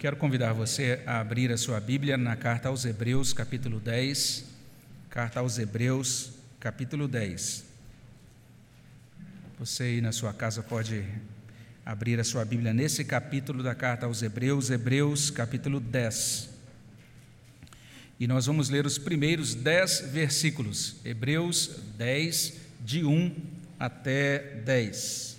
Quero convidar você a abrir a sua Bíblia na carta aos Hebreus, capítulo 10. Carta aos Hebreus, capítulo 10. Você aí na sua casa pode abrir a sua Bíblia nesse capítulo da carta aos Hebreus, Hebreus, capítulo 10. E nós vamos ler os primeiros dez versículos, Hebreus 10, de 1 até 10.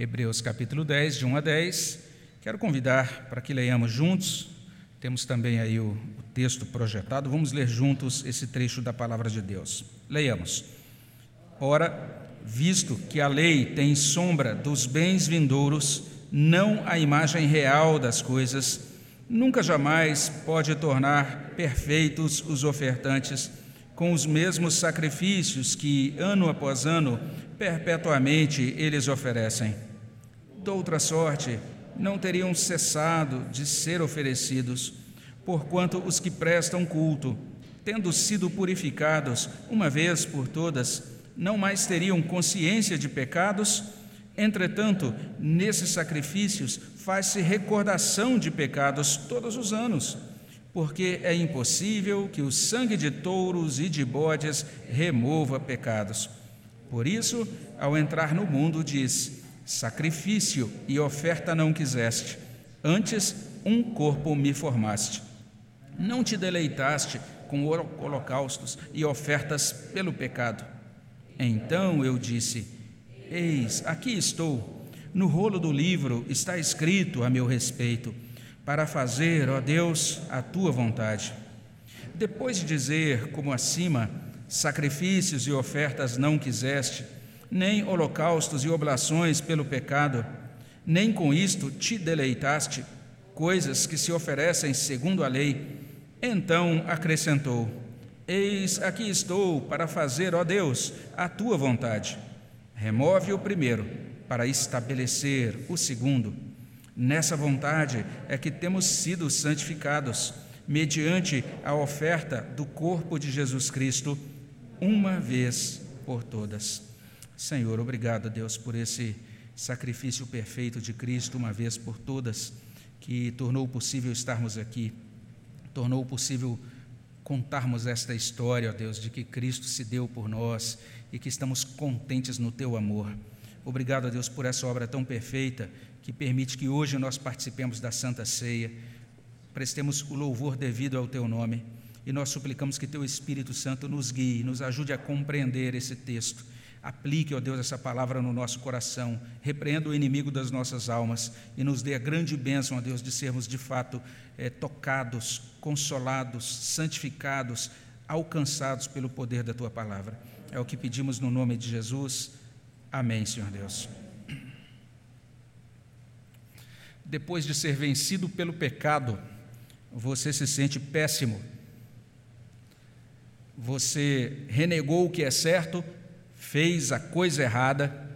Hebreus capítulo 10, de 1 a 10. Quero convidar para que leiamos juntos. Temos também aí o, o texto projetado. Vamos ler juntos esse trecho da palavra de Deus. Leiamos. Ora, visto que a lei tem sombra dos bens vindouros, não a imagem real das coisas, nunca jamais pode tornar perfeitos os ofertantes com os mesmos sacrifícios que, ano após ano, perpetuamente eles oferecem de outra sorte, não teriam cessado de ser oferecidos, porquanto os que prestam culto, tendo sido purificados uma vez por todas, não mais teriam consciência de pecados. Entretanto, nesses sacrifícios faz-se recordação de pecados todos os anos, porque é impossível que o sangue de touros e de bodes remova pecados. Por isso, ao entrar no mundo, diz: Sacrifício e oferta não quiseste, antes um corpo me formaste. Não te deleitaste com holocaustos e ofertas pelo pecado. Então eu disse: Eis, aqui estou. No rolo do livro está escrito a meu respeito, para fazer, ó Deus, a tua vontade. Depois de dizer, como acima, sacrifícios e ofertas não quiseste, nem holocaustos e oblações pelo pecado, nem com isto te deleitaste, coisas que se oferecem segundo a lei. Então acrescentou: Eis aqui estou para fazer, ó Deus, a tua vontade. Remove o primeiro, para estabelecer o segundo. Nessa vontade é que temos sido santificados, mediante a oferta do corpo de Jesus Cristo, uma vez por todas. Senhor, obrigado, Deus, por esse sacrifício perfeito de Cristo, uma vez por todas, que tornou possível estarmos aqui, tornou possível contarmos esta história, ó Deus, de que Cristo se deu por nós e que estamos contentes no teu amor. Obrigado, a Deus, por essa obra tão perfeita que permite que hoje nós participemos da Santa Ceia, prestemos o louvor devido ao teu nome e nós suplicamos que teu Espírito Santo nos guie, nos ajude a compreender esse texto Aplique, ó Deus, essa palavra no nosso coração, repreenda o inimigo das nossas almas e nos dê a grande bênção, ó Deus, de sermos de fato é, tocados, consolados, santificados, alcançados pelo poder da tua palavra. É o que pedimos no nome de Jesus. Amém, Senhor Deus. Depois de ser vencido pelo pecado, você se sente péssimo. Você renegou o que é certo fez a coisa errada,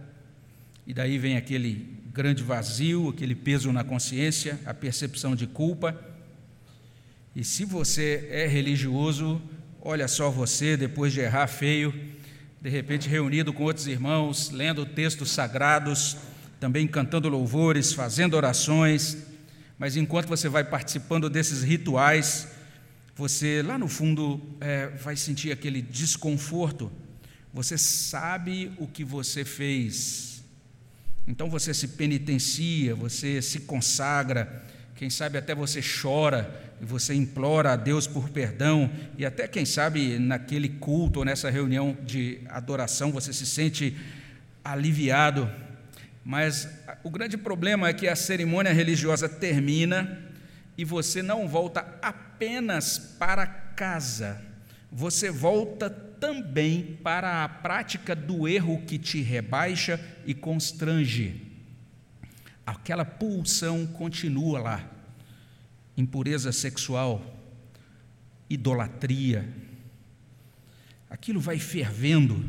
e daí vem aquele grande vazio, aquele peso na consciência, a percepção de culpa. E se você é religioso, olha só você, depois de errar feio, de repente reunido com outros irmãos, lendo textos sagrados, também cantando louvores, fazendo orações, mas enquanto você vai participando desses rituais, você lá no fundo é, vai sentir aquele desconforto você sabe o que você fez. Então você se penitencia, você se consagra, quem sabe até você chora e você implora a Deus por perdão, e até quem sabe naquele culto ou nessa reunião de adoração você se sente aliviado. Mas o grande problema é que a cerimônia religiosa termina e você não volta apenas para casa, você volta também para a prática do erro que te rebaixa e constrange. Aquela pulsão continua lá. Impureza sexual, idolatria. Aquilo vai fervendo.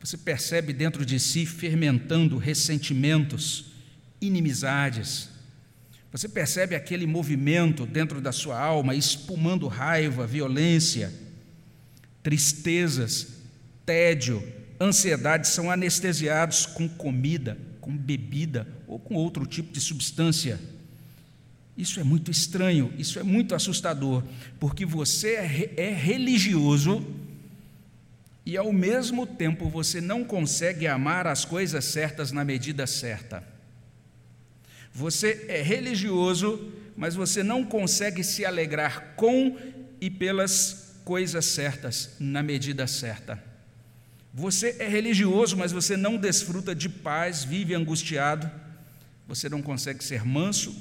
Você percebe dentro de si fermentando ressentimentos, inimizades. Você percebe aquele movimento dentro da sua alma espumando raiva, violência tristezas, tédio, ansiedade são anestesiados com comida, com bebida ou com outro tipo de substância. Isso é muito estranho, isso é muito assustador, porque você é, é religioso e ao mesmo tempo você não consegue amar as coisas certas na medida certa. Você é religioso, mas você não consegue se alegrar com e pelas coisas certas na medida certa. Você é religioso, mas você não desfruta de paz, vive angustiado, você não consegue ser manso,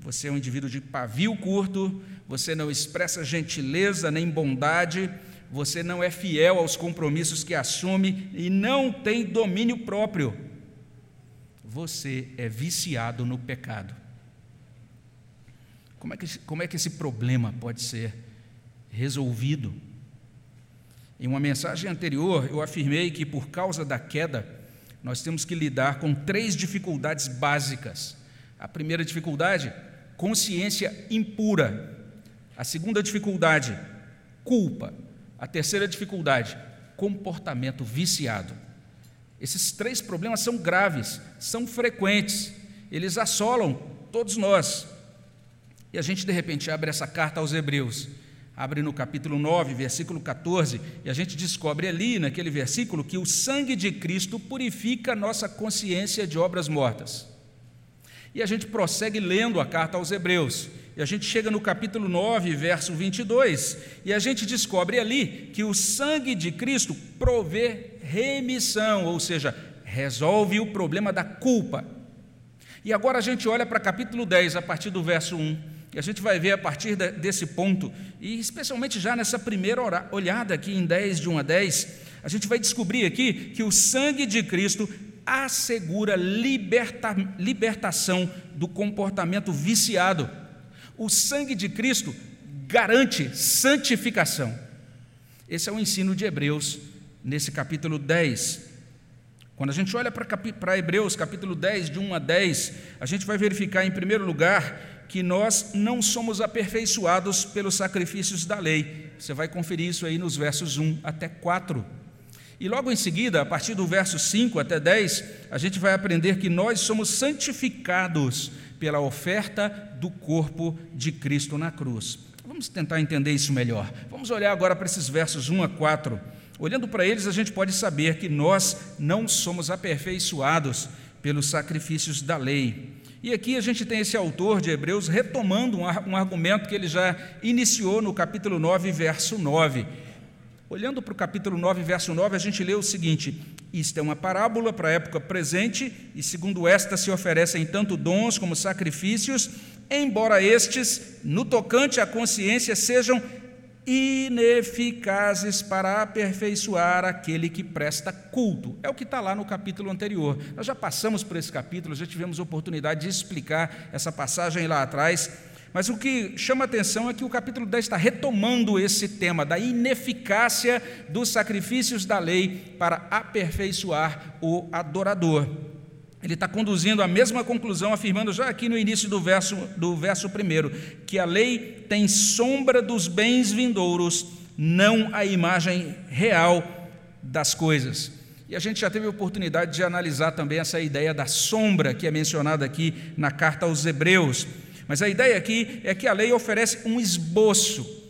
você é um indivíduo de pavio curto, você não expressa gentileza nem bondade, você não é fiel aos compromissos que assume e não tem domínio próprio. Você é viciado no pecado. Como é que, como é que esse problema pode ser resolvido? Em uma mensagem anterior, eu afirmei que por causa da queda, nós temos que lidar com três dificuldades básicas. A primeira dificuldade, consciência impura. A segunda dificuldade, culpa. A terceira dificuldade, comportamento viciado. Esses três problemas são graves, são frequentes, eles assolam todos nós. E a gente, de repente, abre essa carta aos Hebreus Abre no capítulo 9, versículo 14, e a gente descobre ali, naquele versículo, que o sangue de Cristo purifica nossa consciência de obras mortas. E a gente prossegue lendo a carta aos Hebreus. E a gente chega no capítulo 9, verso 22, e a gente descobre ali que o sangue de Cristo provê remissão, ou seja, resolve o problema da culpa. E agora a gente olha para capítulo 10, a partir do verso 1. E a gente vai ver a partir desse ponto, e especialmente já nessa primeira olhada aqui em 10, de 1 a 10, a gente vai descobrir aqui que o sangue de Cristo assegura liberta, libertação do comportamento viciado. O sangue de Cristo garante santificação. Esse é o ensino de Hebreus nesse capítulo 10. Quando a gente olha para Hebreus capítulo 10, de 1 a 10, a gente vai verificar, em primeiro lugar, que nós não somos aperfeiçoados pelos sacrifícios da lei. Você vai conferir isso aí nos versos 1 até 4. E logo em seguida, a partir do verso 5 até 10, a gente vai aprender que nós somos santificados pela oferta do corpo de Cristo na cruz. Vamos tentar entender isso melhor. Vamos olhar agora para esses versos 1 a 4. Olhando para eles, a gente pode saber que nós não somos aperfeiçoados pelos sacrifícios da lei. E aqui a gente tem esse autor de Hebreus retomando um argumento que ele já iniciou no capítulo 9, verso 9. Olhando para o capítulo 9, verso 9, a gente lê o seguinte: Isto é uma parábola para a época presente, e segundo esta se oferecem tanto dons como sacrifícios, embora estes, no tocante à consciência, sejam ineficazes para aperfeiçoar aquele que presta culto. É o que está lá no capítulo anterior. Nós já passamos por esse capítulo, já tivemos oportunidade de explicar essa passagem lá atrás. Mas o que chama atenção é que o capítulo 10 está retomando esse tema da ineficácia dos sacrifícios da lei para aperfeiçoar o adorador. Ele está conduzindo a mesma conclusão, afirmando já aqui no início do verso, do verso primeiro, que a lei tem sombra dos bens vindouros, não a imagem real das coisas. E a gente já teve oportunidade de analisar também essa ideia da sombra que é mencionada aqui na carta aos Hebreus. Mas a ideia aqui é que a lei oferece um esboço,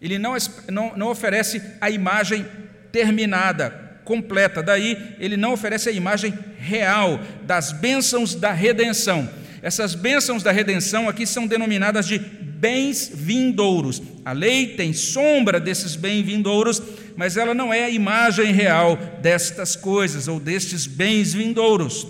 ele não, não, não oferece a imagem terminada, completa. Daí, ele não oferece a imagem real das bênçãos da redenção. Essas bênçãos da redenção aqui são denominadas de bens vindouros. A lei tem sombra desses bens vindouros, mas ela não é a imagem real destas coisas ou destes bens vindouros.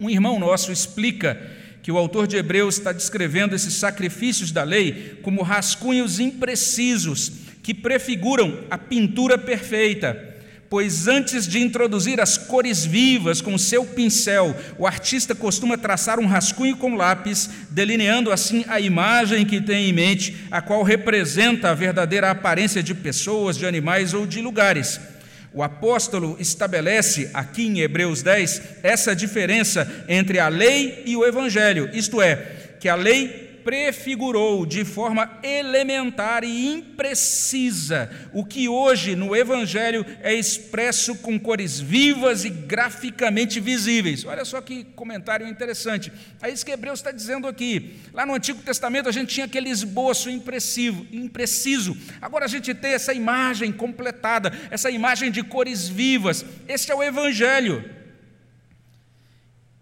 Um irmão nosso explica que o autor de Hebreus está descrevendo esses sacrifícios da lei como rascunhos imprecisos que prefiguram a pintura perfeita pois antes de introduzir as cores vivas com seu pincel, o artista costuma traçar um rascunho com lápis, delineando assim a imagem que tem em mente, a qual representa a verdadeira aparência de pessoas, de animais ou de lugares. O apóstolo estabelece aqui em Hebreus 10 essa diferença entre a lei e o evangelho, isto é, que a lei prefigurou de forma elementar e imprecisa o que hoje no Evangelho é expresso com cores vivas e graficamente visíveis. Olha só que comentário interessante. É isso que Hebreus está dizendo aqui. Lá no Antigo Testamento a gente tinha aquele esboço impressivo, impreciso. Agora a gente tem essa imagem completada, essa imagem de cores vivas. Esse é o Evangelho.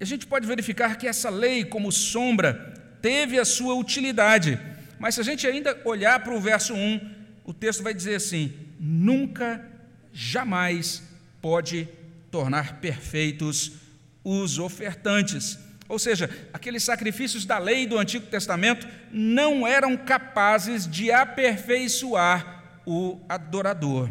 A gente pode verificar que essa lei, como sombra, teve a sua utilidade. Mas se a gente ainda olhar para o verso 1, o texto vai dizer assim: nunca, jamais pode tornar perfeitos os ofertantes. Ou seja, aqueles sacrifícios da lei do Antigo Testamento não eram capazes de aperfeiçoar o adorador.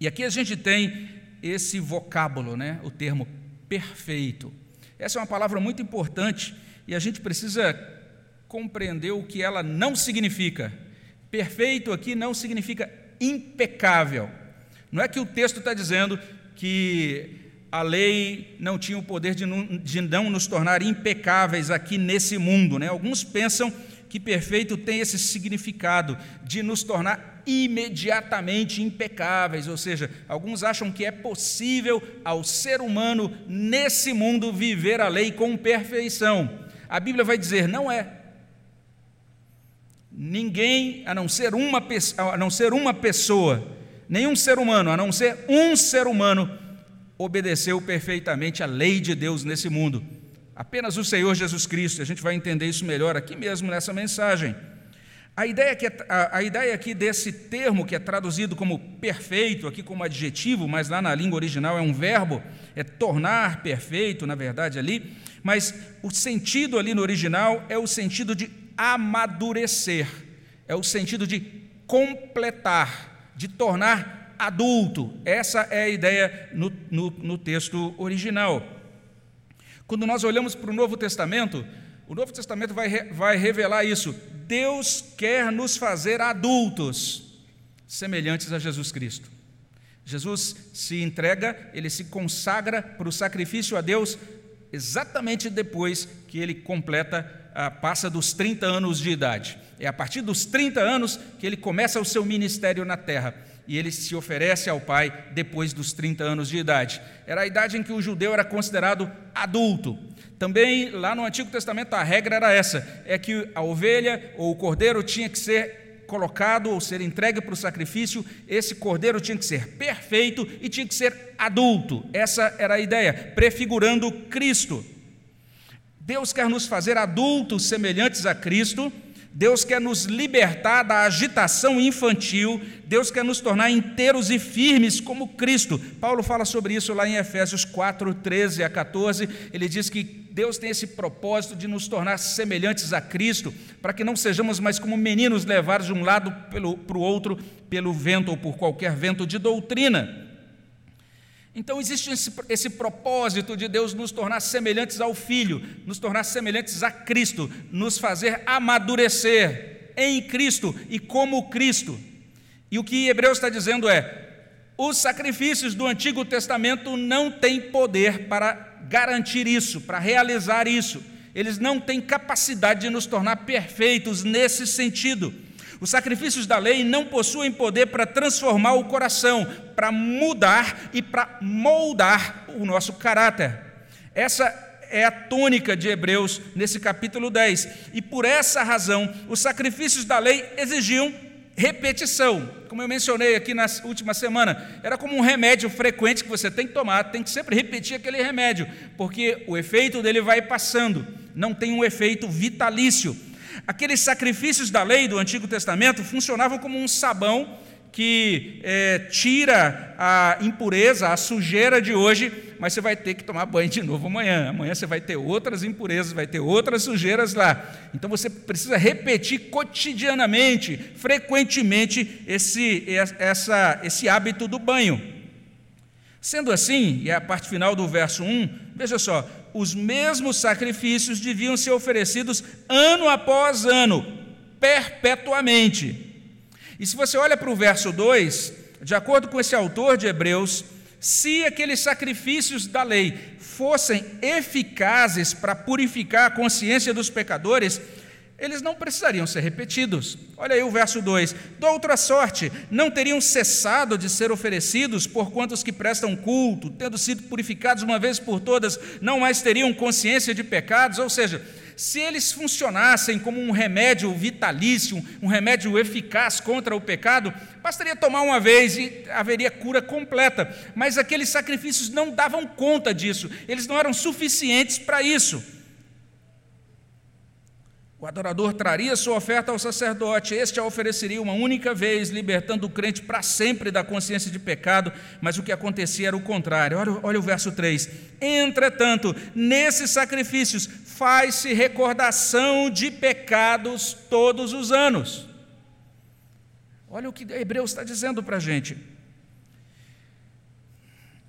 E aqui a gente tem esse vocábulo, né? o termo perfeito. Essa é uma palavra muito importante e a gente precisa compreender o que ela não significa. Perfeito aqui não significa impecável. Não é que o texto está dizendo que a lei não tinha o poder de não, nos tornar impecáveis aqui nesse mundo. Né? Alguns pensam que perfeito tem esse significado de nos tornar imediatamente impecáveis, ou seja, alguns acham que é possível ao ser humano nesse mundo viver a lei com perfeição. A Bíblia vai dizer: não é. Ninguém, a não ser uma, a não ser uma pessoa, nenhum ser humano, a não ser um ser humano, obedeceu perfeitamente a lei de Deus nesse mundo. Apenas o Senhor Jesus Cristo. A gente vai entender isso melhor aqui mesmo nessa mensagem. A ideia, que é, a, a ideia aqui desse termo, que é traduzido como perfeito, aqui como adjetivo, mas lá na língua original é um verbo, é tornar perfeito, na verdade, ali, mas o sentido ali no original é o sentido de amadurecer, é o sentido de completar, de tornar adulto. Essa é a ideia no, no, no texto original. Quando nós olhamos para o Novo Testamento, o Novo Testamento vai, vai revelar isso. Deus quer nos fazer adultos, semelhantes a Jesus Cristo. Jesus se entrega, ele se consagra para o sacrifício a Deus exatamente depois que ele completa, passa dos 30 anos de idade. É a partir dos 30 anos que ele começa o seu ministério na terra e ele se oferece ao Pai depois dos 30 anos de idade. Era a idade em que o judeu era considerado adulto. Também lá no Antigo Testamento a regra era essa: é que a ovelha ou o cordeiro tinha que ser colocado ou ser entregue para o sacrifício, esse cordeiro tinha que ser perfeito e tinha que ser adulto. Essa era a ideia, prefigurando Cristo. Deus quer nos fazer adultos semelhantes a Cristo. Deus quer nos libertar da agitação infantil, Deus quer nos tornar inteiros e firmes como Cristo. Paulo fala sobre isso lá em Efésios 4, 13 a 14. Ele diz que Deus tem esse propósito de nos tornar semelhantes a Cristo, para que não sejamos mais como meninos levados de um lado para o outro pelo vento ou por qualquer vento de doutrina. Então existe esse, esse, propósito de Deus nos tornar semelhantes ao Filho, nos tornar semelhantes a Cristo, nos fazer amadurecer em Cristo e como Cristo. E o que Hebreus está dizendo é: os sacrifícios do Antigo Testamento não têm poder para garantir isso, para realizar isso. Eles não têm capacidade de nos tornar perfeitos nesse sentido. Os sacrifícios da lei não possuem poder para transformar o coração, para mudar e para moldar o nosso caráter. Essa é a tônica de Hebreus nesse capítulo 10. E por essa razão, os sacrifícios da lei exigiam repetição. Como eu mencionei aqui na última semana, era como um remédio frequente que você tem que tomar, tem que sempre repetir aquele remédio, porque o efeito dele vai passando, não tem um efeito vitalício. Aqueles sacrifícios da lei do Antigo Testamento funcionavam como um sabão que é, tira a impureza, a sujeira de hoje, mas você vai ter que tomar banho de novo amanhã. Amanhã você vai ter outras impurezas, vai ter outras sujeiras lá. Então você precisa repetir cotidianamente, frequentemente, esse, essa, esse hábito do banho. Sendo assim, e é a parte final do verso 1, veja só: os mesmos sacrifícios deviam ser oferecidos ano após ano, perpetuamente. E se você olha para o verso 2, de acordo com esse autor de Hebreus, se aqueles sacrifícios da lei fossem eficazes para purificar a consciência dos pecadores, eles não precisariam ser repetidos. Olha aí o verso 2: Da outra sorte, não teriam cessado de ser oferecidos, por quantos que prestam culto, tendo sido purificados uma vez por todas, não mais teriam consciência de pecados, ou seja, se eles funcionassem como um remédio vitalício, um remédio eficaz contra o pecado, bastaria tomar uma vez e haveria cura completa. Mas aqueles sacrifícios não davam conta disso, eles não eram suficientes para isso. O adorador traria sua oferta ao sacerdote, este a ofereceria uma única vez, libertando o crente para sempre da consciência de pecado, mas o que acontecia era o contrário. Olha, olha o verso 3: Entretanto, nesses sacrifícios faz-se recordação de pecados todos os anos. Olha o que Hebreus está dizendo para a gente.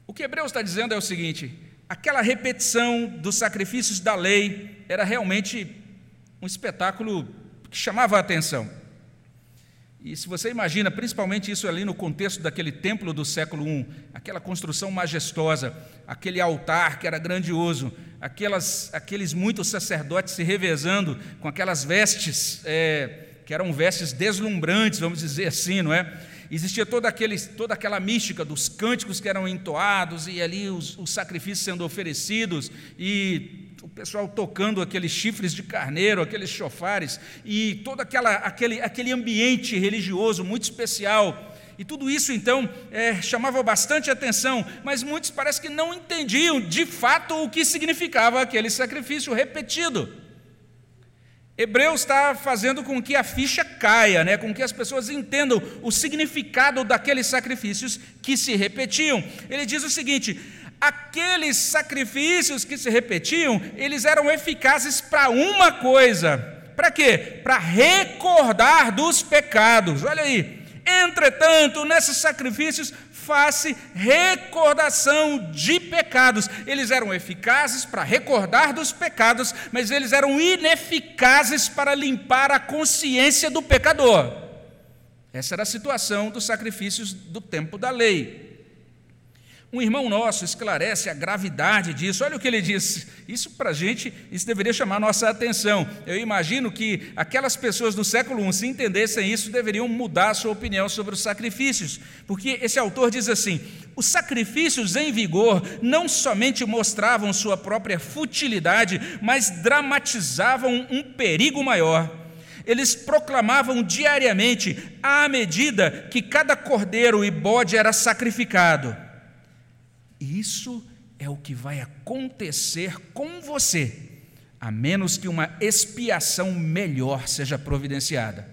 O que Hebreus está dizendo é o seguinte: aquela repetição dos sacrifícios da lei era realmente um espetáculo que chamava a atenção. E se você imagina, principalmente isso ali no contexto daquele templo do século I, aquela construção majestosa, aquele altar que era grandioso, aquelas, aqueles muitos sacerdotes se revezando com aquelas vestes, é, que eram vestes deslumbrantes, vamos dizer assim, não é? Existia toda, aquele, toda aquela mística dos cânticos que eram entoados e ali os, os sacrifícios sendo oferecidos e o pessoal tocando aqueles chifres de carneiro, aqueles chofares, e todo aquela, aquele, aquele ambiente religioso muito especial. E tudo isso, então, é, chamava bastante atenção, mas muitos parece que não entendiam de fato o que significava aquele sacrifício repetido. Hebreus está fazendo com que a ficha caia, né? com que as pessoas entendam o significado daqueles sacrifícios que se repetiam. Ele diz o seguinte: aqueles sacrifícios que se repetiam, eles eram eficazes para uma coisa. Para quê? Para recordar dos pecados. Olha aí. Entretanto, nesses sacrifícios faz recordação de pecados. Eles eram eficazes para recordar dos pecados, mas eles eram ineficazes para limpar a consciência do pecador. Essa era a situação dos sacrifícios do tempo da lei. Um irmão nosso esclarece a gravidade disso. Olha o que ele disse. Isso para a gente, isso deveria chamar nossa atenção. Eu imagino que aquelas pessoas do século I, se entendessem isso, deveriam mudar a sua opinião sobre os sacrifícios. Porque esse autor diz assim: os sacrifícios em vigor não somente mostravam sua própria futilidade, mas dramatizavam um perigo maior. Eles proclamavam diariamente, à medida que cada cordeiro e bode era sacrificado e isso é o que vai acontecer com você, a menos que uma expiação melhor seja providenciada.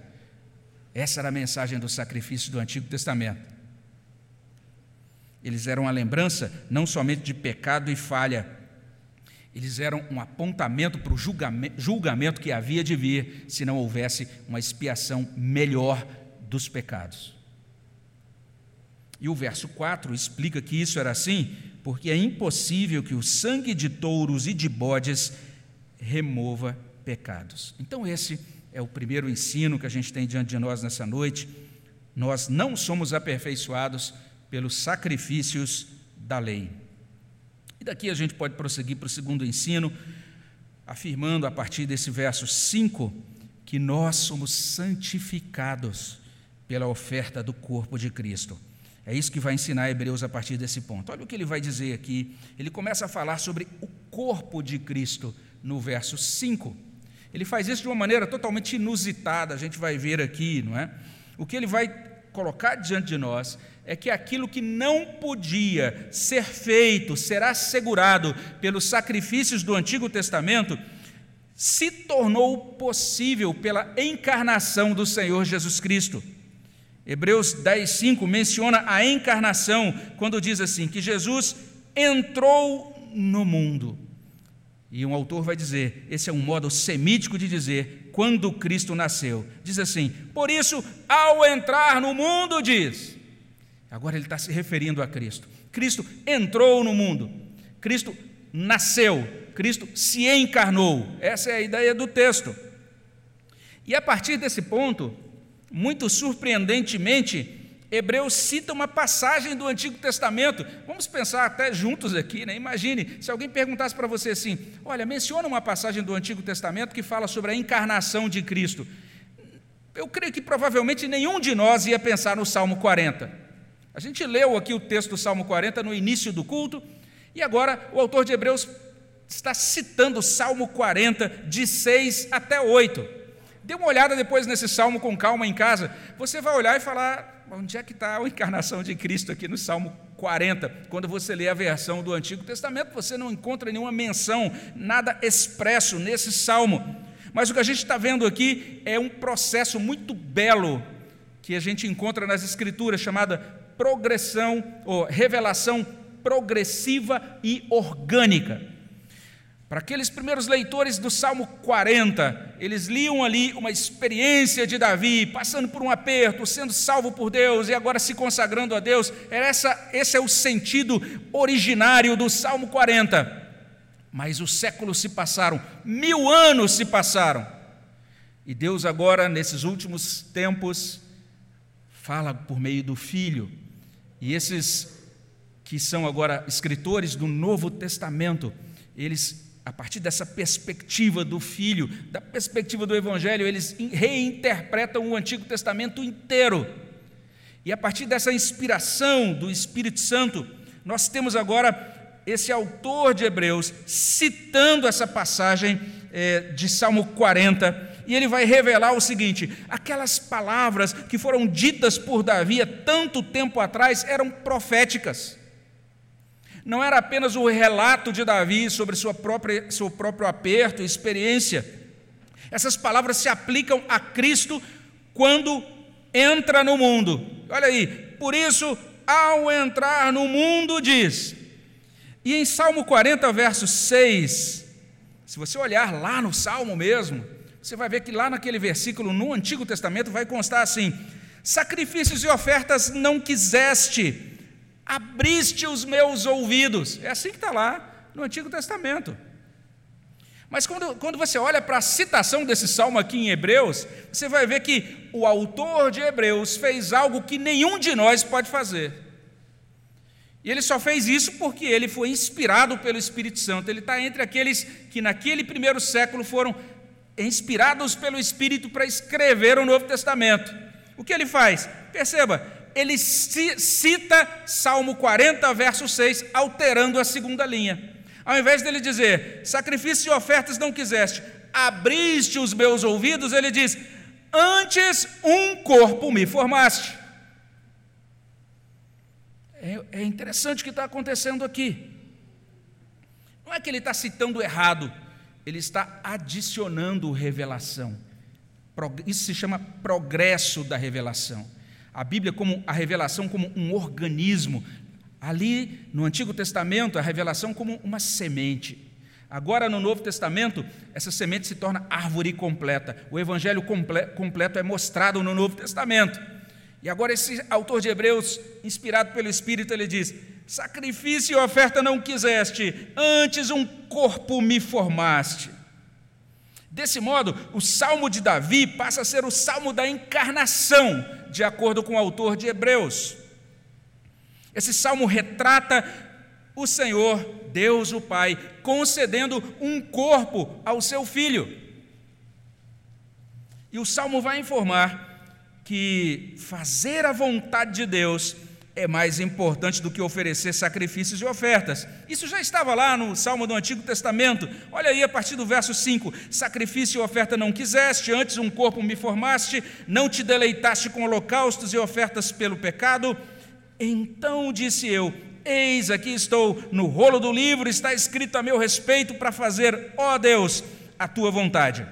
Essa era a mensagem do sacrifício do Antigo Testamento. Eles eram a lembrança não somente de pecado e falha, eles eram um apontamento para o julgamento, julgamento que havia de vir se não houvesse uma expiação melhor dos pecados. E o verso 4 explica que isso era assim, porque é impossível que o sangue de touros e de bodes remova pecados. Então, esse é o primeiro ensino que a gente tem diante de nós nessa noite. Nós não somos aperfeiçoados pelos sacrifícios da lei. E daqui a gente pode prosseguir para o segundo ensino, afirmando a partir desse verso 5 que nós somos santificados pela oferta do corpo de Cristo. É isso que vai ensinar Hebreus a partir desse ponto. Olha o que ele vai dizer aqui. Ele começa a falar sobre o corpo de Cristo no verso 5. Ele faz isso de uma maneira totalmente inusitada, a gente vai ver aqui, não é? O que ele vai colocar diante de nós é que aquilo que não podia ser feito, será assegurado pelos sacrifícios do Antigo Testamento, se tornou possível pela encarnação do Senhor Jesus Cristo. Hebreus 10, 5 menciona a encarnação, quando diz assim: que Jesus entrou no mundo. E um autor vai dizer: esse é um modo semítico de dizer quando Cristo nasceu. Diz assim: por isso, ao entrar no mundo, diz. Agora ele está se referindo a Cristo. Cristo entrou no mundo, Cristo nasceu, Cristo se encarnou. Essa é a ideia do texto. E a partir desse ponto, muito surpreendentemente, Hebreus cita uma passagem do Antigo Testamento. Vamos pensar até juntos aqui, né? Imagine se alguém perguntasse para você assim: olha, menciona uma passagem do Antigo Testamento que fala sobre a encarnação de Cristo. Eu creio que provavelmente nenhum de nós ia pensar no Salmo 40. A gente leu aqui o texto do Salmo 40 no início do culto, e agora o autor de Hebreus está citando o Salmo 40, de 6 até 8. Dê uma olhada depois nesse salmo com calma em casa. Você vai olhar e falar: Onde é que está a encarnação de Cristo aqui no Salmo 40? Quando você lê a versão do Antigo Testamento, você não encontra nenhuma menção, nada expresso nesse salmo. Mas o que a gente está vendo aqui é um processo muito belo que a gente encontra nas Escrituras, chamada progressão ou revelação progressiva e orgânica. Para aqueles primeiros leitores do Salmo 40, eles liam ali uma experiência de Davi, passando por um aperto, sendo salvo por Deus e agora se consagrando a Deus. Essa, esse é o sentido originário do Salmo 40. Mas os séculos se passaram, mil anos se passaram. E Deus, agora, nesses últimos tempos, fala por meio do Filho. E esses que são agora escritores do Novo Testamento, eles a partir dessa perspectiva do Filho, da perspectiva do Evangelho, eles reinterpretam o Antigo Testamento inteiro. E a partir dessa inspiração do Espírito Santo, nós temos agora esse autor de Hebreus citando essa passagem é, de Salmo 40, e ele vai revelar o seguinte: aquelas palavras que foram ditas por Davi há tanto tempo atrás eram proféticas não era apenas o relato de Davi sobre sua própria, seu próprio aperto e experiência. Essas palavras se aplicam a Cristo quando entra no mundo. Olha aí, por isso, ao entrar no mundo, diz. E em Salmo 40, verso 6, se você olhar lá no Salmo mesmo, você vai ver que lá naquele versículo no Antigo Testamento vai constar assim: sacrifícios e ofertas não quiseste abriste os meus ouvidos. É assim que está lá no Antigo Testamento. Mas quando, quando você olha para a citação desse salmo aqui em Hebreus, você vai ver que o autor de Hebreus fez algo que nenhum de nós pode fazer. E ele só fez isso porque ele foi inspirado pelo Espírito Santo. Ele está entre aqueles que naquele primeiro século foram inspirados pelo Espírito para escrever o Novo Testamento. O que ele faz? Perceba, ele cita Salmo 40, verso 6, alterando a segunda linha. Ao invés dele dizer, sacrifícios e ofertas não quiseste, abriste os meus ouvidos, ele diz, antes um corpo me formaste. É, é interessante o que está acontecendo aqui. Não é que ele está citando errado, ele está adicionando revelação. Isso se chama progresso da revelação a Bíblia como a revelação como um organismo. Ali no Antigo Testamento, a revelação como uma semente. Agora no Novo Testamento, essa semente se torna árvore completa. O evangelho comple completo é mostrado no Novo Testamento. E agora esse autor de Hebreus, inspirado pelo Espírito, ele diz: Sacrifício e oferta não quiseste, antes um corpo me formaste. Desse modo, o Salmo de Davi passa a ser o salmo da encarnação, de acordo com o autor de Hebreus. Esse salmo retrata o Senhor, Deus o Pai, concedendo um corpo ao seu filho. E o salmo vai informar que fazer a vontade de Deus é mais importante do que oferecer sacrifícios e ofertas. Isso já estava lá no Salmo do Antigo Testamento. Olha aí a partir do verso 5: Sacrifício e oferta não quiseste, antes um corpo me formaste, não te deleitaste com holocaustos e ofertas pelo pecado. Então disse eu: Eis aqui estou, no rolo do livro está escrito a meu respeito para fazer, ó Deus, a tua vontade.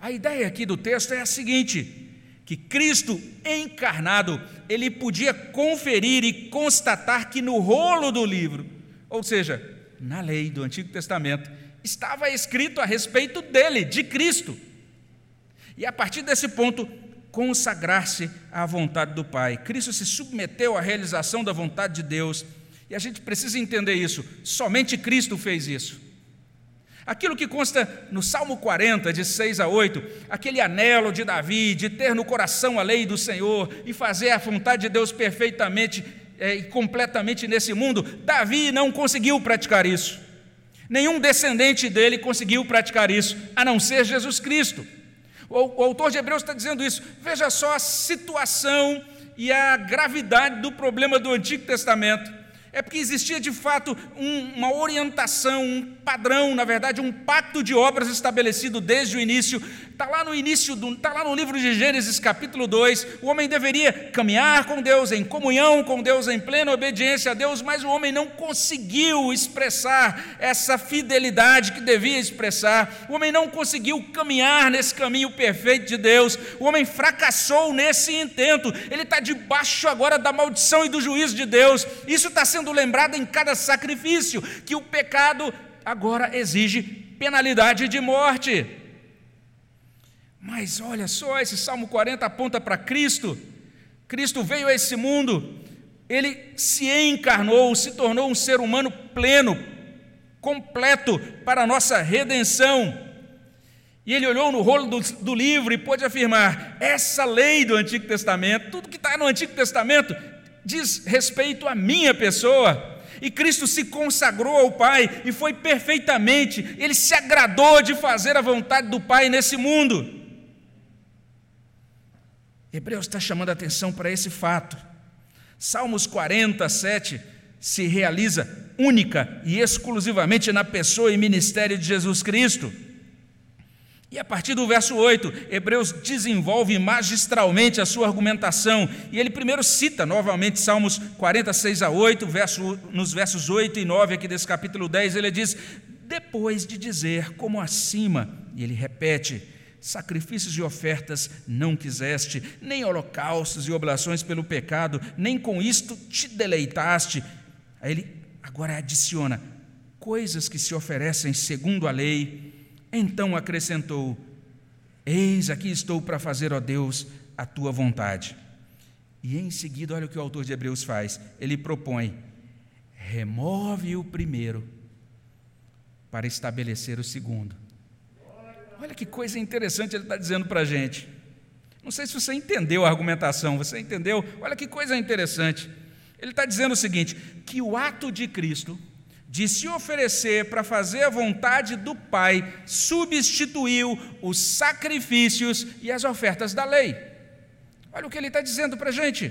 A ideia aqui do texto é a seguinte: que Cristo encarnado, ele podia conferir e constatar que no rolo do livro, ou seja, na lei do Antigo Testamento, estava escrito a respeito dele, de Cristo. E a partir desse ponto, consagrar-se à vontade do Pai. Cristo se submeteu à realização da vontade de Deus, e a gente precisa entender isso. Somente Cristo fez isso. Aquilo que consta no Salmo 40, de 6 a 8, aquele anelo de Davi, de ter no coração a lei do Senhor e fazer a vontade de Deus perfeitamente é, e completamente nesse mundo, Davi não conseguiu praticar isso. Nenhum descendente dele conseguiu praticar isso, a não ser Jesus Cristo. O, o autor de Hebreus está dizendo isso. Veja só a situação e a gravidade do problema do Antigo Testamento é porque existia de fato um, uma orientação, um padrão, na verdade, um pacto de obras estabelecido desde o início. Está lá no início, está lá no livro de Gênesis, capítulo 2. O homem deveria caminhar com Deus, em comunhão com Deus, em plena obediência a Deus, mas o homem não conseguiu expressar essa fidelidade que devia expressar. O homem não conseguiu caminhar nesse caminho perfeito de Deus. O homem fracassou nesse intento. Ele está debaixo agora da maldição e do juízo de Deus. Isso está sendo lembrado em cada sacrifício, que o pecado agora exige penalidade de morte. Mas olha só, esse Salmo 40 aponta para Cristo. Cristo veio a esse mundo, ele se encarnou, se tornou um ser humano pleno, completo para a nossa redenção. E ele olhou no rolo do, do, livro e pôde afirmar: essa lei do Antigo Testamento, tudo que está no Antigo Testamento, diz respeito à minha pessoa. E Cristo se consagrou ao Pai e foi perfeitamente, ele se agradou de fazer a vontade do Pai nesse mundo. Hebreus está chamando a atenção para esse fato. Salmos 47 se realiza única e exclusivamente na pessoa e ministério de Jesus Cristo. E a partir do verso 8, Hebreus desenvolve magistralmente a sua argumentação, e ele primeiro cita novamente Salmos 46 a 8, verso, nos versos 8 e 9 aqui desse capítulo 10, ele diz: Depois de dizer como acima, e ele repete, sacrifícios e ofertas não quiseste, nem holocaustos e oblações pelo pecado, nem com isto te deleitaste. Aí ele agora adiciona coisas que se oferecem segundo a lei então acrescentou: Eis aqui estou para fazer, ó Deus, a tua vontade. E em seguida, olha o que o autor de Hebreus faz: ele propõe, remove o primeiro para estabelecer o segundo. Olha que coisa interessante ele está dizendo para a gente. Não sei se você entendeu a argumentação, você entendeu? Olha que coisa interessante. Ele está dizendo o seguinte: que o ato de Cristo de se oferecer para fazer a vontade do Pai, substituiu os sacrifícios e as ofertas da lei. Olha o que ele está dizendo para a gente.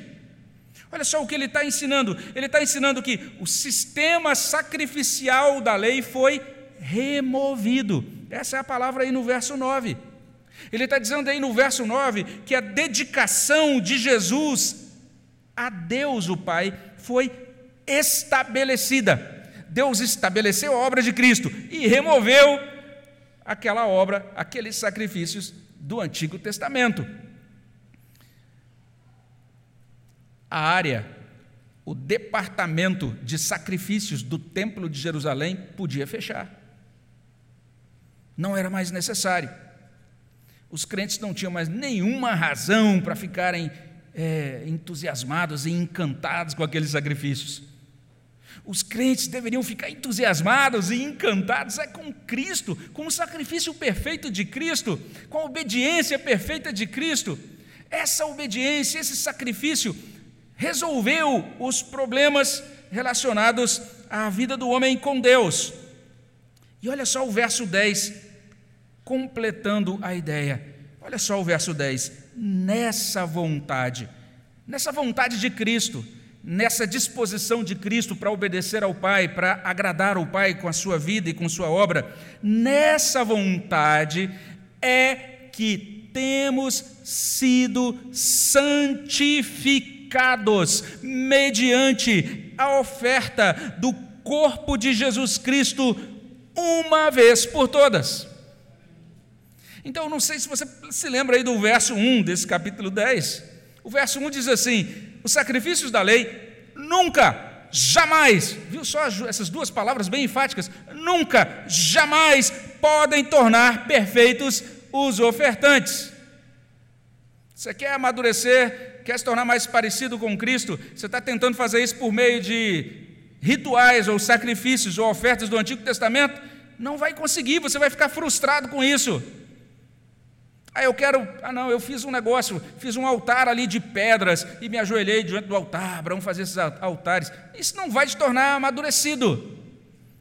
Olha só o que ele está ensinando. Ele está ensinando que o sistema sacrificial da lei foi removido. Essa é a palavra aí no verso 9. Ele está dizendo aí no verso 9 que a dedicação de Jesus a Deus, o Pai, foi estabelecida. Deus estabeleceu a obra de Cristo e removeu aquela obra, aqueles sacrifícios do Antigo Testamento. A área, o departamento de sacrifícios do Templo de Jerusalém podia fechar. Não era mais necessário. Os crentes não tinham mais nenhuma razão para ficarem é, entusiasmados e encantados com aqueles sacrifícios. Os crentes deveriam ficar entusiasmados e encantados é com Cristo, com o sacrifício perfeito de Cristo, com a obediência perfeita de Cristo. Essa obediência, esse sacrifício resolveu os problemas relacionados à vida do homem com Deus. E olha só o verso 10, completando a ideia. Olha só o verso 10. Nessa vontade, nessa vontade de Cristo, nessa disposição de Cristo para obedecer ao Pai, para agradar o Pai com a sua vida e com sua obra, nessa vontade é que temos sido santificados mediante a oferta do corpo de Jesus Cristo uma vez por todas. Então, não sei se você se lembra aí do verso 1 desse capítulo 10. O verso 1 diz assim: os sacrifícios da lei nunca, jamais, viu só essas duas palavras bem enfáticas? Nunca, jamais podem tornar perfeitos os ofertantes. Você quer amadurecer, quer se tornar mais parecido com Cristo, você está tentando fazer isso por meio de rituais ou sacrifícios ou ofertas do Antigo Testamento? Não vai conseguir, você vai ficar frustrado com isso. Ah, eu quero. Ah, não, eu fiz um negócio, fiz um altar ali de pedras e me ajoelhei diante do altar. Vamos fazer esses altares. Isso não vai te tornar amadurecido.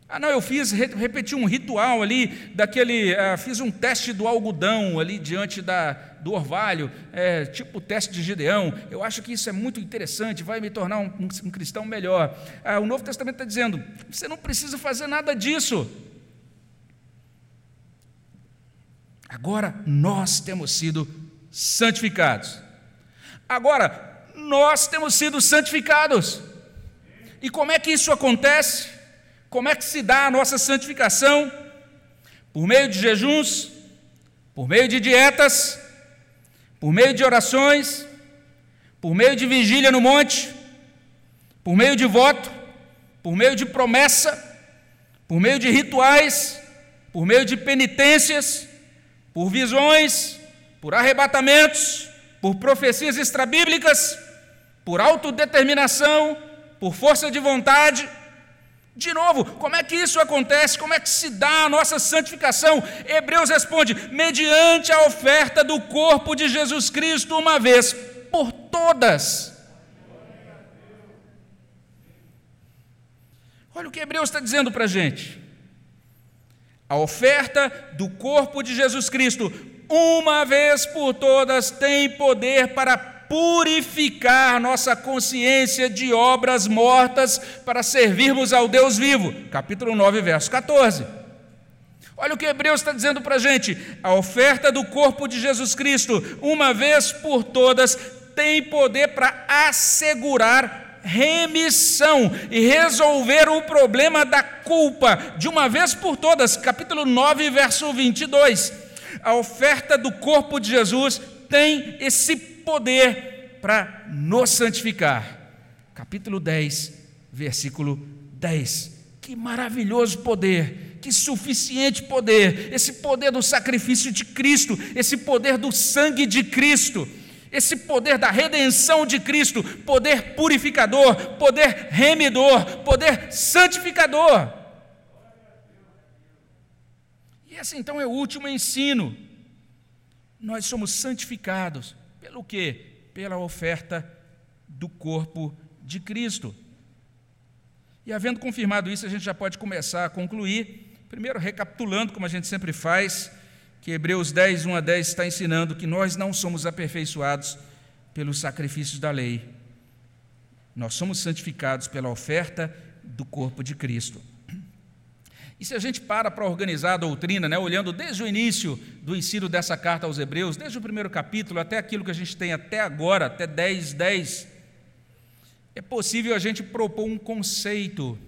Ah, não, eu fiz, repeti um ritual ali, daquele. Ah, fiz um teste do algodão ali diante da, do orvalho, é, tipo o teste de Gideão. Eu acho que isso é muito interessante, vai me tornar um, um, um cristão melhor. Ah, o Novo Testamento está dizendo: você não precisa fazer nada disso. Agora nós temos sido santificados. Agora nós temos sido santificados. E como é que isso acontece? Como é que se dá a nossa santificação? Por meio de jejuns, por meio de dietas, por meio de orações, por meio de vigília no monte, por meio de voto, por meio de promessa, por meio de rituais, por meio de penitências, por visões, por arrebatamentos, por profecias extrabíblicas, por autodeterminação, por força de vontade. De novo, como é que isso acontece? Como é que se dá a nossa santificação? Hebreus responde: mediante a oferta do corpo de Jesus Cristo, uma vez por todas. Olha o que Hebreus está dizendo para a gente. A oferta do corpo de Jesus Cristo, uma vez por todas, tem poder para purificar nossa consciência de obras mortas para servirmos ao Deus vivo. Capítulo 9, verso 14. Olha o que Hebreus está dizendo para a gente: a oferta do corpo de Jesus Cristo, uma vez por todas, tem poder para assegurar remissão e resolver o problema da culpa de uma vez por todas. Capítulo 9, verso 22. A oferta do corpo de Jesus tem esse poder para nos santificar. Capítulo 10, versículo 10. Que maravilhoso poder, que suficiente poder, esse poder do sacrifício de Cristo, esse poder do sangue de Cristo esse poder da redenção de Cristo, poder purificador, poder remidor, poder santificador. E esse então é o último ensino. Nós somos santificados pelo quê? Pela oferta do corpo de Cristo. E havendo confirmado isso, a gente já pode começar a concluir, primeiro recapitulando, como a gente sempre faz, que Hebreus 10, 1 a 10 está ensinando que nós não somos aperfeiçoados pelos sacrifícios da lei. Nós somos santificados pela oferta do corpo de Cristo. E se a gente para para organizar a doutrina, né, olhando desde o início do ensino dessa carta aos Hebreus, desde o primeiro capítulo até aquilo que a gente tem até agora, até 10, 10, é possível a gente propor um conceito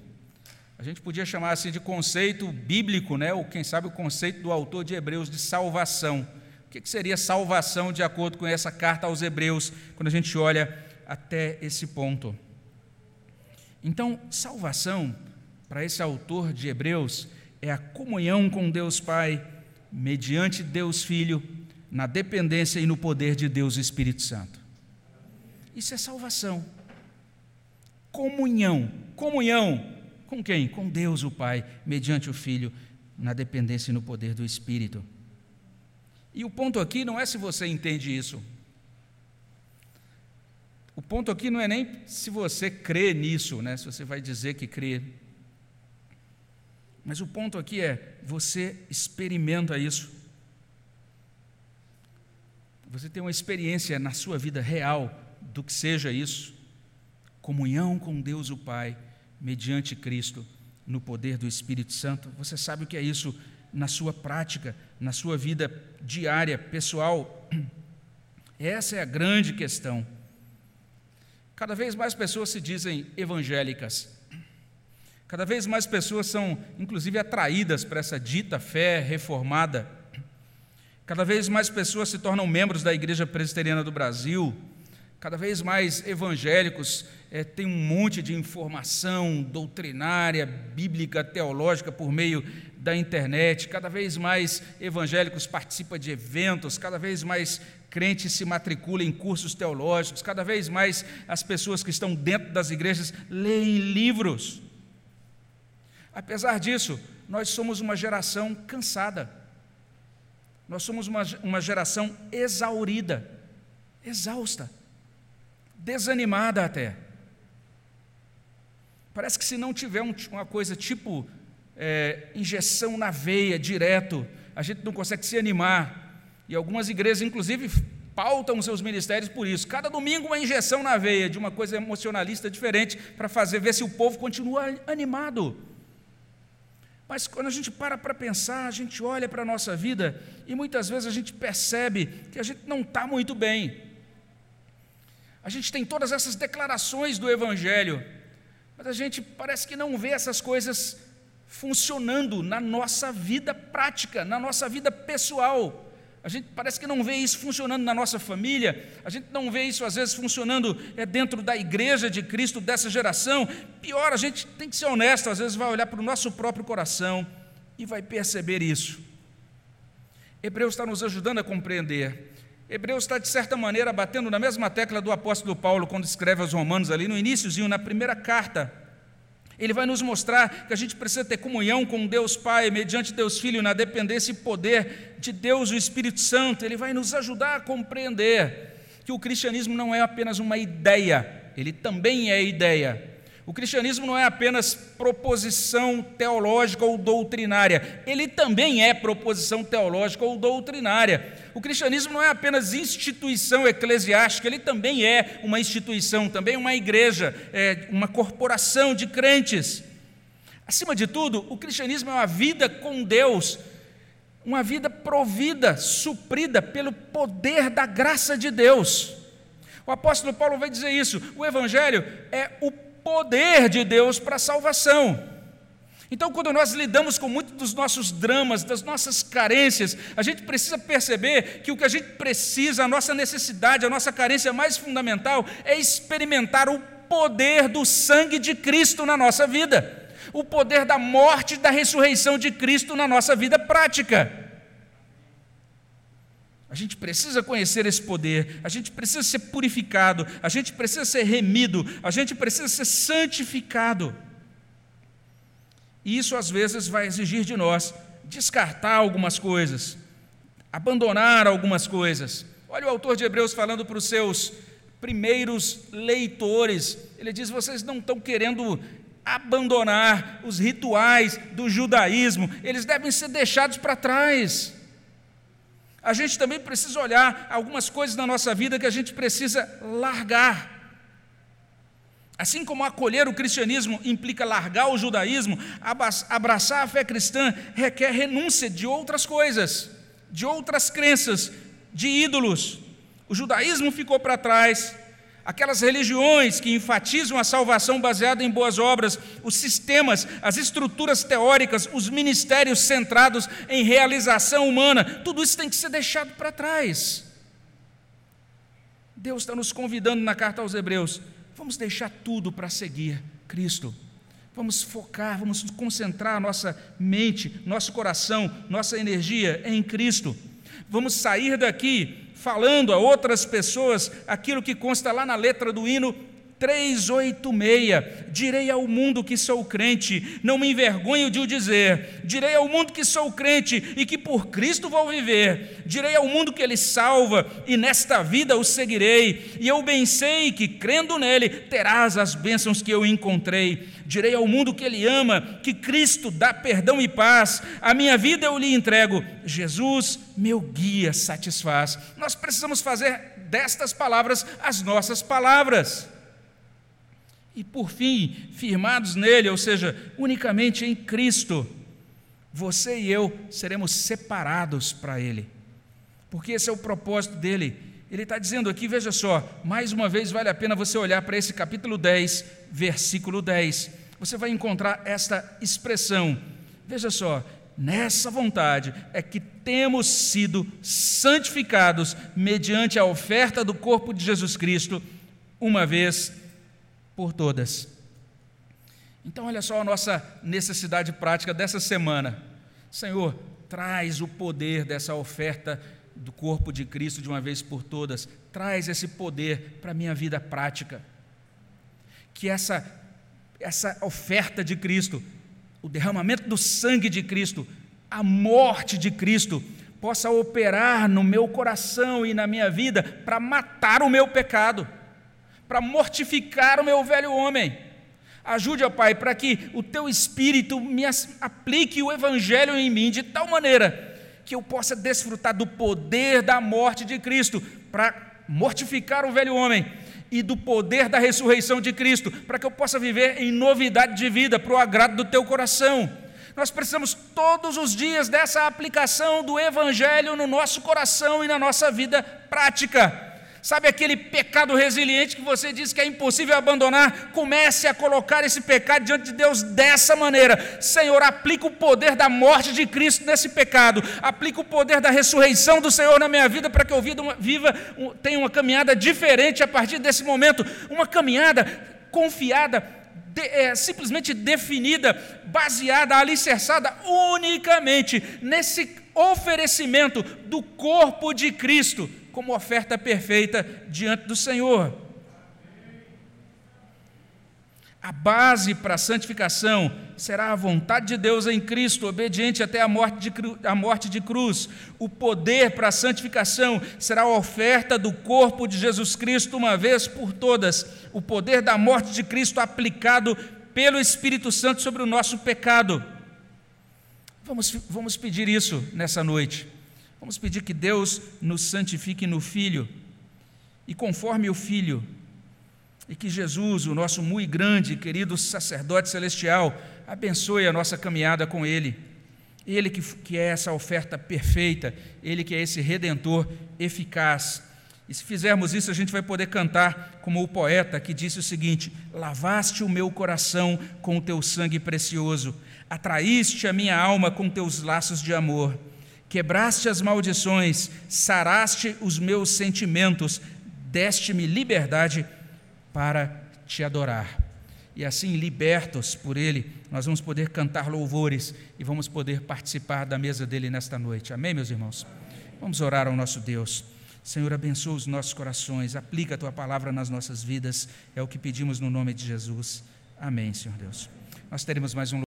a gente podia chamar assim de conceito bíblico, né? ou quem sabe o conceito do autor de Hebreus de salvação. O que seria salvação de acordo com essa carta aos Hebreus, quando a gente olha até esse ponto? Então, salvação, para esse autor de Hebreus, é a comunhão com Deus Pai, mediante Deus Filho, na dependência e no poder de Deus Espírito Santo. Isso é salvação. Comunhão, comunhão com quem? Com Deus o Pai, mediante o Filho, na dependência e no poder do Espírito. E o ponto aqui não é se você entende isso. O ponto aqui não é nem se você crê nisso, né? se você vai dizer que crê. Mas o ponto aqui é: você experimenta isso. Você tem uma experiência na sua vida real do que seja isso. Comunhão com Deus o Pai mediante Cristo, no poder do Espírito Santo. Você sabe o que é isso na sua prática, na sua vida diária, pessoal? Essa é a grande questão. Cada vez mais pessoas se dizem evangélicas. Cada vez mais pessoas são, inclusive, atraídas para essa dita fé reformada. Cada vez mais pessoas se tornam membros da Igreja Presbiteriana do Brasil. Cada vez mais evangélicos é, têm um monte de informação doutrinária, bíblica, teológica por meio da internet. Cada vez mais evangélicos participam de eventos, cada vez mais crentes se matriculam em cursos teológicos, cada vez mais as pessoas que estão dentro das igrejas leem livros. Apesar disso, nós somos uma geração cansada. Nós somos uma, uma geração exaurida, exausta, desanimada até. Parece que se não tiver um, uma coisa tipo é, injeção na veia direto, a gente não consegue se animar. E algumas igrejas, inclusive, pautam seus ministérios por isso. Cada domingo, uma injeção na veia de uma coisa emocionalista diferente para fazer ver se o povo continua animado. Mas quando a gente para para pensar, a gente olha para a nossa vida e muitas vezes a gente percebe que a gente não está muito bem. A gente tem todas essas declarações do Evangelho, mas a gente parece que não vê essas coisas funcionando na nossa vida prática, na nossa vida pessoal. A gente parece que não vê isso funcionando na nossa família, a gente não vê isso às vezes funcionando é, dentro da igreja de Cristo dessa geração. Pior, a gente tem que ser honesto, às vezes vai olhar para o nosso próprio coração e vai perceber isso. Hebreus está nos ajudando a compreender. Hebreus está, de certa maneira, batendo na mesma tecla do apóstolo Paulo quando escreve aos Romanos ali no iníciozinho, na primeira carta. Ele vai nos mostrar que a gente precisa ter comunhão com Deus Pai, mediante Deus Filho, na dependência e poder de Deus, o Espírito Santo. Ele vai nos ajudar a compreender que o cristianismo não é apenas uma ideia, ele também é ideia. O cristianismo não é apenas proposição teológica ou doutrinária, ele também é proposição teológica ou doutrinária. O cristianismo não é apenas instituição eclesiástica, ele também é uma instituição, também uma igreja, é uma corporação de crentes. Acima de tudo, o cristianismo é uma vida com Deus, uma vida provida, suprida pelo poder da graça de Deus. O apóstolo Paulo vai dizer isso: o Evangelho é o poder de Deus para a salvação. Então, quando nós lidamos com muitos dos nossos dramas, das nossas carências, a gente precisa perceber que o que a gente precisa, a nossa necessidade, a nossa carência mais fundamental é experimentar o poder do sangue de Cristo na nossa vida, o poder da morte e da ressurreição de Cristo na nossa vida prática. A gente precisa conhecer esse poder, a gente precisa ser purificado, a gente precisa ser remido, a gente precisa ser santificado. E isso às vezes vai exigir de nós descartar algumas coisas, abandonar algumas coisas. Olha o autor de Hebreus falando para os seus primeiros leitores. Ele diz: vocês não estão querendo abandonar os rituais do judaísmo, eles devem ser deixados para trás a gente também precisa olhar algumas coisas na nossa vida que a gente precisa largar. Assim como acolher o cristianismo implica largar o judaísmo, abraçar a fé cristã requer renúncia de outras coisas, de outras crenças, de ídolos. O judaísmo ficou para trás, aquelas religiões que enfatizam a salvação baseada em boas obras, os sistemas, as estruturas teóricas, os ministérios centrados em realização humana, tudo isso tem que ser deixado para trás. Deus está nos convidando na carta aos Hebreus, vamos deixar tudo para seguir Cristo. Vamos focar, vamos concentrar nossa mente, nosso coração, nossa energia em Cristo. Vamos sair daqui falando a outras pessoas aquilo que consta lá na letra do hino 386. Direi ao mundo que sou crente, não me envergonho de o dizer. Direi ao mundo que sou crente e que por Cristo vou viver. Direi ao mundo que Ele salva e nesta vida o seguirei. E eu bem sei que, crendo nele, terás as bênçãos que eu encontrei. Direi ao mundo que Ele ama, que Cristo dá perdão e paz. A minha vida eu lhe entrego. Jesus, meu guia, satisfaz. Nós precisamos fazer destas palavras as nossas palavras. E por fim, firmados nele, ou seja, unicamente em Cristo, você e eu seremos separados para Ele, porque esse é o propósito dele. Ele está dizendo aqui, veja só, mais uma vez vale a pena você olhar para esse capítulo 10, versículo 10. Você vai encontrar esta expressão. Veja só, nessa vontade é que temos sido santificados mediante a oferta do corpo de Jesus Cristo, uma vez por todas. Então, olha só a nossa necessidade prática dessa semana. Senhor, traz o poder dessa oferta do corpo de Cristo de uma vez por todas. Traz esse poder para a minha vida prática. Que essa, essa oferta de Cristo o derramamento do sangue de Cristo, a morte de Cristo, possa operar no meu coração e na minha vida para matar o meu pecado, para mortificar o meu velho homem. Ajude, ó Pai, para que o teu Espírito me aplique o Evangelho em mim de tal maneira que eu possa desfrutar do poder da morte de Cristo para mortificar o velho homem e do poder da ressurreição de Cristo, para que eu possa viver em novidade de vida, para o agrado do teu coração. Nós precisamos todos os dias dessa aplicação do Evangelho no nosso coração e na nossa vida prática. Sabe aquele pecado resiliente que você diz que é impossível abandonar? Comece a colocar esse pecado diante de Deus dessa maneira. Senhor, aplica o poder da morte de Cristo nesse pecado. Aplica o poder da ressurreição do Senhor na minha vida para que eu viva, tenha uma caminhada diferente a partir desse momento. Uma caminhada confiada, de, é, simplesmente definida, baseada, alicerçada unicamente nesse oferecimento do corpo de Cristo como oferta perfeita diante do Senhor. A base para a santificação será a vontade de Deus em Cristo, obediente até a morte de, a morte de cruz. O poder para a santificação será a oferta do corpo de Jesus Cristo, uma vez por todas. O poder da morte de Cristo aplicado pelo Espírito Santo sobre o nosso pecado. Vamos, vamos pedir isso nessa noite. Vamos pedir que Deus nos santifique no Filho, e conforme o Filho, e que Jesus, o nosso muito grande e querido sacerdote celestial, abençoe a nossa caminhada com Ele. Ele que, que é essa oferta perfeita, Ele que é esse redentor eficaz. E se fizermos isso, a gente vai poder cantar como o poeta que disse o seguinte: Lavaste o meu coração com o teu sangue precioso, atraíste a minha alma com teus laços de amor quebraste as maldições, saraste os meus sentimentos, deste-me liberdade para te adorar. E assim, libertos por Ele, nós vamos poder cantar louvores e vamos poder participar da mesa dele nesta noite. Amém, meus irmãos? Vamos orar ao nosso Deus. Senhor, abençoa os nossos corações, aplica a tua palavra nas nossas vidas, é o que pedimos no nome de Jesus. Amém, Senhor Deus. Nós teremos mais um